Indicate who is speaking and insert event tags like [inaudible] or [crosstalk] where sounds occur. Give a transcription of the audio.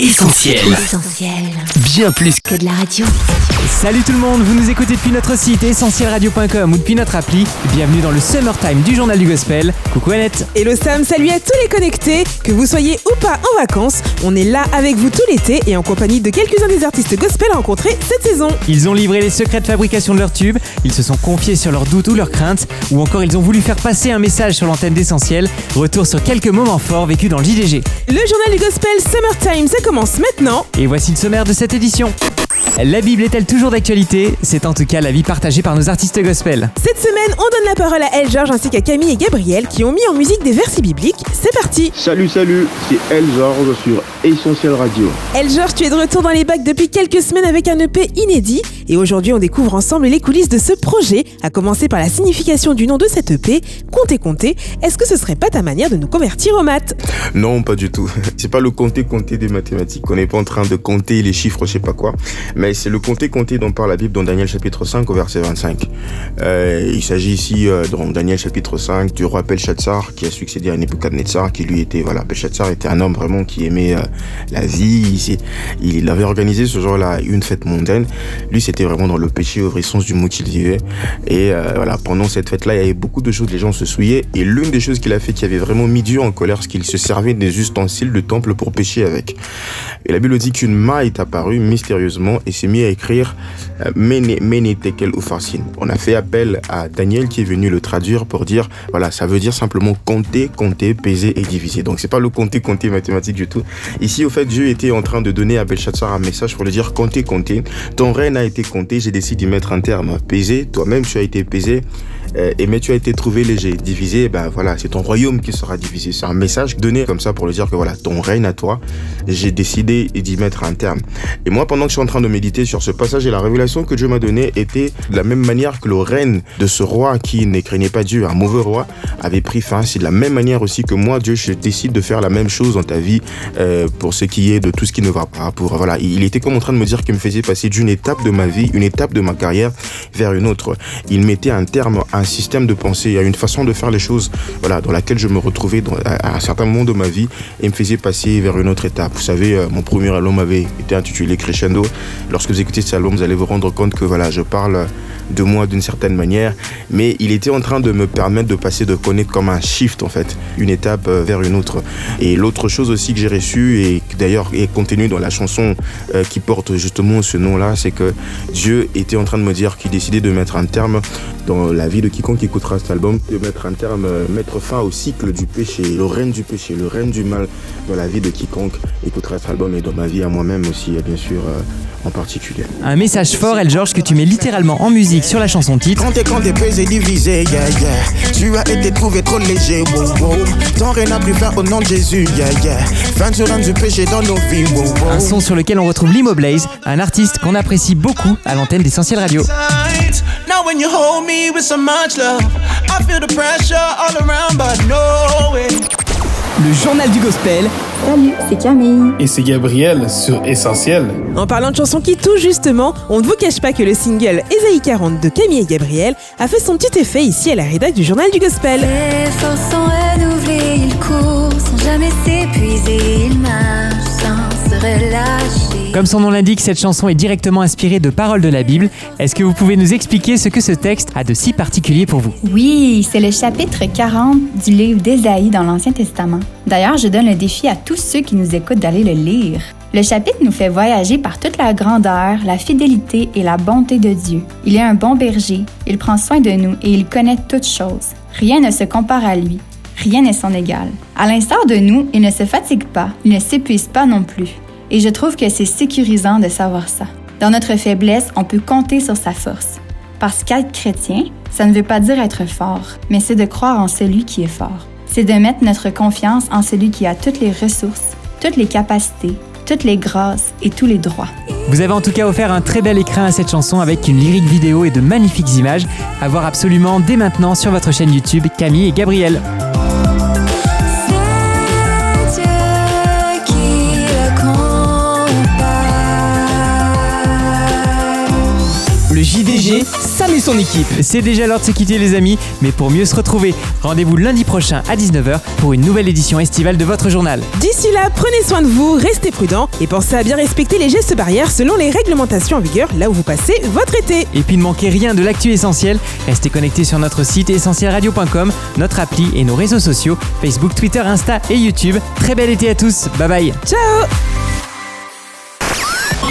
Speaker 1: Essentiel.
Speaker 2: Essentiel.
Speaker 1: Bien plus
Speaker 2: Que de la radio.
Speaker 3: Salut tout le monde, vous nous écoutez depuis notre site essentielradio.com ou depuis notre appli. Bienvenue dans le Summertime du Journal du Gospel. Coucou Annette.
Speaker 4: Hello Sam, salut à tous les connectés Que vous soyez ou pas en vacances, on est là avec vous tout l'été et en compagnie de quelques-uns des artistes gospel rencontrés cette saison.
Speaker 3: Ils ont livré les secrets de fabrication de leurs tubes, ils se sont confiés sur leurs doutes ou leurs craintes, ou encore ils ont voulu faire passer un message sur l'antenne d'Essentiel. Retour sur quelques moments forts vécus dans le JDG.
Speaker 4: Le journal du gospel Summertime, ça commence maintenant.
Speaker 3: Et voici le sommaire de cette édition. La Bible est-elle toujours d'actualité? C'est en tout cas l'avis partagé par nos artistes gospel.
Speaker 4: Cette semaine, on donne la parole à El George ainsi qu'à Camille et Gabriel qui ont mis en musique des versets bibliques. C'est parti
Speaker 5: Salut, salut, c'est El George sur Essentiel Radio.
Speaker 4: El George, tu es de retour dans les bacs depuis quelques semaines avec un EP inédit et aujourd'hui on découvre ensemble les coulisses de ce projet, à commencer par la signification du nom de cet EP, Compter Compter. Est-ce que ce serait pas ta manière de nous convertir aux maths?
Speaker 5: Non, pas du tout. [laughs] C'est pas le compter compter des mathématiques. On n'est pas en train de compter les chiffres, je sais pas quoi. Mais c'est le compter compter dont parle la Bible dans Daniel chapitre 5 au verset 25. Euh, il s'agit ici euh, dans Daniel chapitre 5 du roi Belshazzar qui a succédé à Nebuchadnezzar qui lui était voilà Belshazzar était un homme vraiment qui aimait euh, la vie. Il, il avait organisé ce jour-là une fête mondaine. Lui c'était vraiment dans le péché au vrai sens du mot qu'il vivait. Et euh, voilà pendant cette fête-là il y avait beaucoup de choses les gens se souillaient et l'une des choses qu'il a fait qui avait vraiment mis Dieu en colère c'est qu'il se servait des ustensiles de temple pour pécher avec. Et la Bible dit qu'une main est apparue mystérieusement et s'est mis à écrire euh, Mene, Mene Tekel Upharsin. On a fait appel à Daniel qui est venu le traduire pour dire, voilà, ça veut dire simplement compter, compter, peser et diviser. Donc c'est pas le compter, compter mathématique du tout. Ici, au fait, Dieu était en train de donner à Belshazzar un message pour lui dire compter, compter. Ton règne a été compté, j'ai décidé d'y mettre un terme. Peser, toi-même tu as été pesé. Euh, et mais tu as été trouvé léger, divisé, ben voilà, c'est ton royaume qui sera divisé. C'est un message donné comme ça pour lui dire que voilà, ton règne à toi, j'ai décidé d'y mettre un terme. Et moi, pendant que je suis en train de méditer sur ce passage et la révélation que Dieu m'a donnée était de la même manière que le règne de ce roi qui ne craignait pas Dieu, un mauvais roi, avait pris fin. C'est de la même manière aussi que moi, Dieu, je décide de faire la même chose dans ta vie euh, pour ce qui est de tout ce qui ne va pas. Pour voilà, il était comme en train de me dire qu'il me faisait passer d'une étape de ma vie, une étape de ma carrière vers une autre. Il mettait un terme à un système de pensée, à une façon de faire les choses, voilà, dans laquelle je me retrouvais à un certain moment de ma vie et me faisait passer vers une autre étape. Vous savez, euh, mon premier album avait été intitulé Crescendo. Lorsque vous écoutez cet album, vous allez vous rendre compte que voilà, je parle de moi d'une certaine manière, mais il était en train de me permettre de passer de connaître comme un shift en fait, une étape euh, vers une autre. Et l'autre chose aussi que j'ai reçue et d'ailleurs est contenue dans la chanson euh, qui porte justement ce nom-là, c'est que Dieu était en train de me dire qu'il décidait de mettre un terme dans la vie de quiconque écoutera cet album, de mettre un terme, euh, mettre fin au cycle du péché, le règne du péché, le règne du mal dans la vie de quiconque écoutera cet album et dans ma vie à moi-même aussi, bien sûr, en particulier.
Speaker 3: Un message fort, El George, que tu mets littéralement en musique sur la chanson titre.
Speaker 6: Quand t'es quand t'es pesé, divisé, yeah, yeah. Tu as été trouvé trop léger, wow, wow. Ton rien n'a plus faire au nom de Jésus, yeah, yeah. Fin du règne du péché dans nos vies, wow, wow.
Speaker 3: Un son sur lequel on retrouve Limo Blaze, un artiste qu'on apprécie beaucoup à l'antenne d'Essentiel Radio.
Speaker 7: sides. Now when you hold me with so much love, I feel the pressure all around, but no way.
Speaker 3: Le journal du gospel,
Speaker 8: Salut, c'est Camille.
Speaker 9: Et c'est Gabriel sur Essentiel.
Speaker 4: En parlant de chansons qui touchent justement, on ne vous cache pas que le single Esaïe 40 de Camille et Gabriel a fait son petit effet ici à la rédac du journal du gospel.
Speaker 2: Les forces sont renouvelées, il court sans jamais
Speaker 3: Comme son nom l'indique, cette chanson est directement inspirée de paroles de la Bible. Est-ce que vous pouvez nous expliquer ce que ce texte a de si particulier pour vous?
Speaker 8: Oui, c'est le chapitre 40 du livre d'Ésaïe dans l'Ancien Testament. D'ailleurs, je donne le défi à tous ceux qui nous écoutent d'aller le lire. Le chapitre nous fait voyager par toute la grandeur, la fidélité et la bonté de Dieu. Il est un bon berger, il prend soin de nous et il connaît toutes choses. Rien ne se compare à lui, rien n'est son égal. À l'instar de nous, il ne se fatigue pas, il ne s'épuise pas non plus. Et je trouve que c'est sécurisant de savoir ça. Dans notre faiblesse, on peut compter sur sa force. Parce qu'être chrétien, ça ne veut pas dire être fort, mais c'est de croire en celui qui est fort. C'est de mettre notre confiance en celui qui a toutes les ressources, toutes les capacités, toutes les grâces et tous les droits.
Speaker 3: Vous avez en tout cas offert un très bel écrin à cette chanson avec une lyrique vidéo et de magnifiques images à voir absolument dès maintenant sur votre chaîne YouTube Camille et Gabriel.
Speaker 4: Ça
Speaker 1: Sam et son équipe.
Speaker 3: C'est déjà l'heure de se quitter les amis, mais pour mieux se retrouver, rendez-vous lundi prochain à 19h pour une nouvelle édition estivale de votre journal.
Speaker 4: D'ici là, prenez soin de vous, restez prudents et pensez à bien respecter les gestes barrières selon les réglementations en vigueur là où vous passez votre été.
Speaker 3: Et puis ne manquez rien de l'actu essentiel, restez connectés sur notre site essentielradio.com, notre appli et nos réseaux sociaux, Facebook, Twitter, Insta et YouTube. Très bel été à tous, bye bye
Speaker 4: Ciao